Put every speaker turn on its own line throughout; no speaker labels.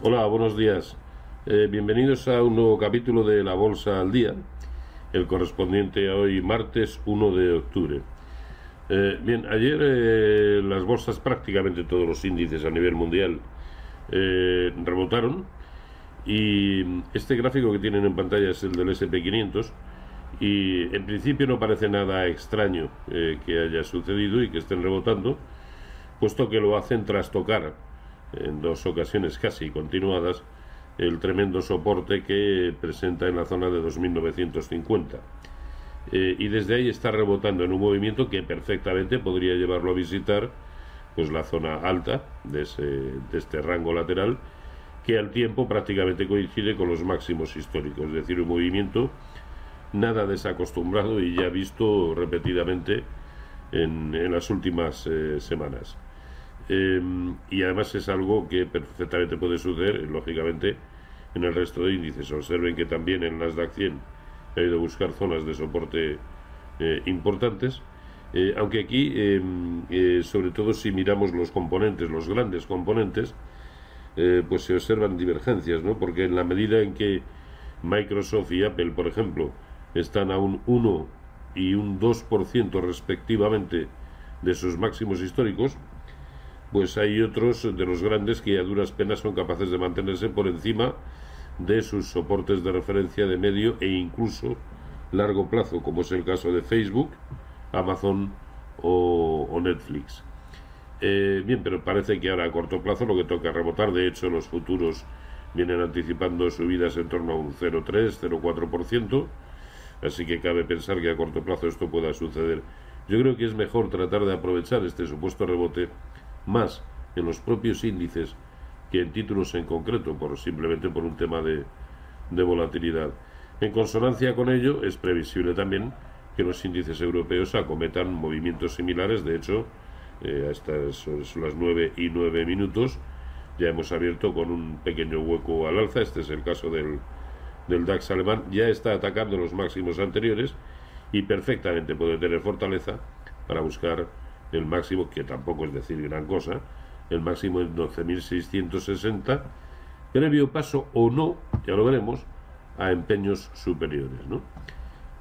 Hola, buenos días. Eh, bienvenidos a un nuevo capítulo de La Bolsa al Día, el correspondiente a hoy martes 1 de octubre. Eh, bien, ayer eh, las bolsas, prácticamente todos los índices a nivel mundial, rebotaron y este gráfico que tienen en pantalla es el del SP500 y en principio no parece nada extraño que haya sucedido y que estén rebotando, puesto que lo hacen tras tocar en dos ocasiones casi continuadas el tremendo soporte que presenta en la zona de 2950. Eh, y desde ahí está rebotando en un movimiento que perfectamente podría llevarlo a visitar pues la zona alta de, de este rango lateral que al tiempo prácticamente coincide con los máximos históricos, es decir, un movimiento nada desacostumbrado y ya visto repetidamente en, las últimas eh, semanas. Em, y además es algo que perfectamente puede suceder, lógicamente, en el resto de índices. Observen que también en Nasdaq 100 ha ido a buscar zonas de soporte eh, importantes. Eh, aunque aquí, em, eh, sobre todo si miramos los componentes, los grandes componentes, pues se observan divergencias, ¿no? Porque en la medida en que Microsoft y Apple, por ejemplo, están a un 1 y un 2% respectivamente de sus máximos históricos, pues hay otros de los grandes que a duras penas son capaces de mantenerse por encima de sus soportes de referencia de medio e incluso largo plazo, como es el caso de Facebook, Amazon o, Netflix. Eh, bien, pero parece que ahora a corto plazo lo que toca rebotar, de hecho los futuros vienen anticipando subidas en torno a un 0,3, 0,4%, así que cabe pensar que a corto plazo esto pueda suceder. Yo creo que es mejor tratar de aprovechar este supuesto rebote más en los propios índices que en títulos en concreto, por, simplemente por un tema de, volatilidad. En consonancia con ello, es previsible también que los índices europeos acometan movimientos similares. De hecho, eh, a estas las 9 y 9 minutos, ya hemos abierto con un pequeño hueco al alza. Este es el caso del, del DAX alemán. Ya está atacando los máximos anteriores y perfectamente puede tener fortaleza para buscar el máximo, que tampoco es decir gran cosa, el máximo es 12.660, previo paso o no, ya lo veremos, a empeños superiores. ¿no?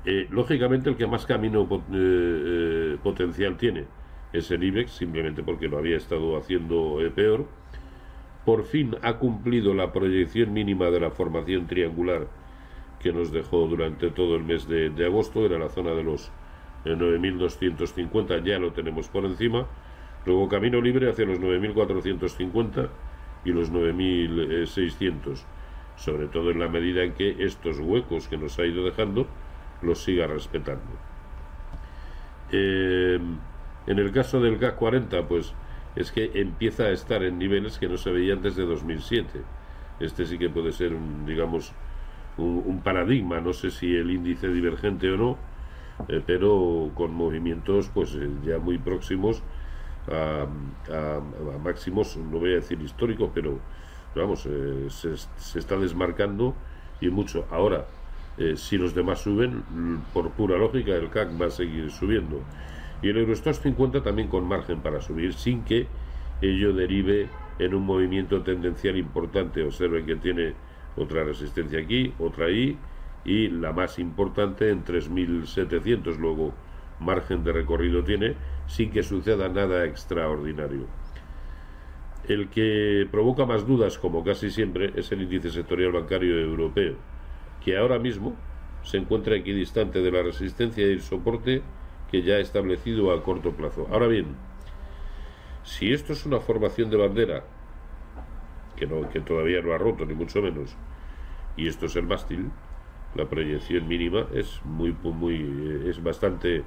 Eh, lógicamente el que más camino eh, eh, potencial tiene es el IBEX, simplemente porque lo había estado haciendo peor. Por fin ha cumplido la proyección mínima de la formación triangular que nos dejó durante todo el mes de, de agosto, era la zona de los 9.250 ya lo tenemos por encima. Luego camino libre hacia los 9.450 y los 9.600, sobre todo en la medida en que estos huecos que nos ha ido dejando los siga respetando. Eh, en el caso del GAC 40, pues es que empieza a estar en niveles que no se veía antes de 2007. Este sí que puede ser, un, digamos, un paradigma. No sé si el índice divergente o no, eh, pero con movimientos pues eh, ya muy próximos a, máximos, no voy a decir históricos, pero vamos, eh, se, está desmarcando y mucho. Ahora, si los demás suben, por pura lógica, el CAC va a seguir subiendo. Y el Eurostoxx 50 también con margen para subir, sin que ello derive en un movimiento tendencial importante. Observen que tiene otra resistencia aquí, otra ahí, y la más importante en 3.700. Luego, margen de recorrido tiene sin que suceda nada extraordinario. El que provoca más dudas, como casi siempre, es el índice sectorial bancario europeo, que ahora mismo se encuentra equidistante de la resistencia y el soporte que ya ha establecido a corto plazo. Ahora bien, si esto es una formación de bandera, que, no, todavía no ha roto, ni mucho menos, y esto es el mástil, la proyección mínima es muy muy eh, es bastante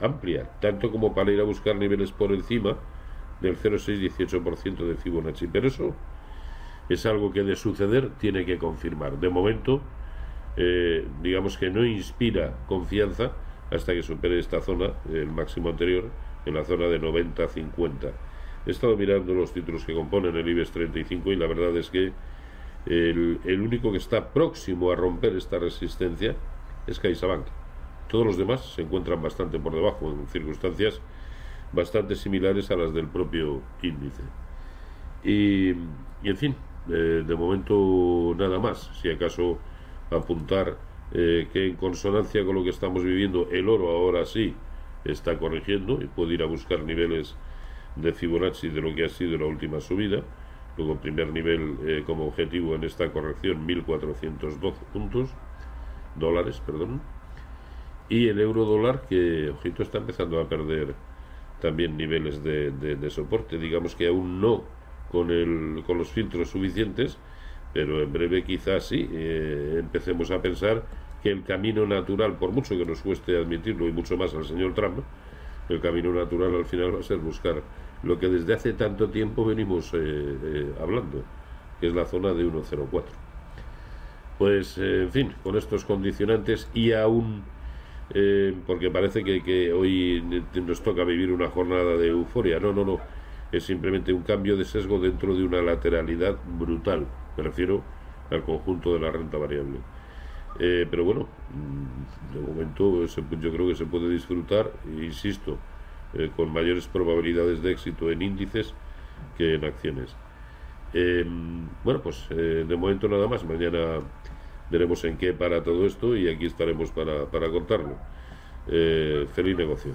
amplia, tanto como para ir a buscar niveles por encima del 0,6-18% de Fibonacci. Pero eso es algo que de suceder tiene que confirmar. De momento, eh, digamos que no inspira confianza hasta que supere esta zona, el máximo anterior, en la zona de 90-50. He estado mirando los títulos que componen el IBEX 35 y la verdad es que el, único que está próximo a romper esta resistencia es CaixaBank. Todos los demás se encuentran bastante por debajo, en circunstancias bastante similares a las del propio índice. Y, en fin, eh, de momento nada más. Si acaso apuntar que en consonancia con lo que estamos viviendo, el oro ahora sí está corrigiendo y puede ir a buscar niveles de Fibonacci de lo que ha sido la última subida. Luego, primer nivel como objetivo en esta corrección, 1412 puntos, dólares, perdón. Y el euro dólar, que, ojito, está empezando a perder también niveles de, de, soporte. Digamos que aún no con, el, con los filtros suficientes, pero en breve quizás sí eh, empecemos a pensar que el camino natural, por mucho que nos cueste admitirlo y mucho más al señor Trump, el camino natural al final va a ser buscar lo que desde hace tanto tiempo venimos eh, eh, hablando, que es la zona de 1.04. Pues, en fin, con estos condicionantes y aún eh, porque parece que, hoy nos toca vivir una jornada de euforia. No, no, no. Es simplemente un cambio de sesgo dentro de una lateralidad brutal. Me refiero al conjunto de la renta variable. Eh, pero bueno, mm, de momento yo creo que se puede disfrutar, insisto, eh, con mayores probabilidades de éxito en índices que en acciones. bueno, pues de momento nada más. Mañana veremos en qué para todo esto y aquí estaremos para, para contarlo. Eh, feliz negocio.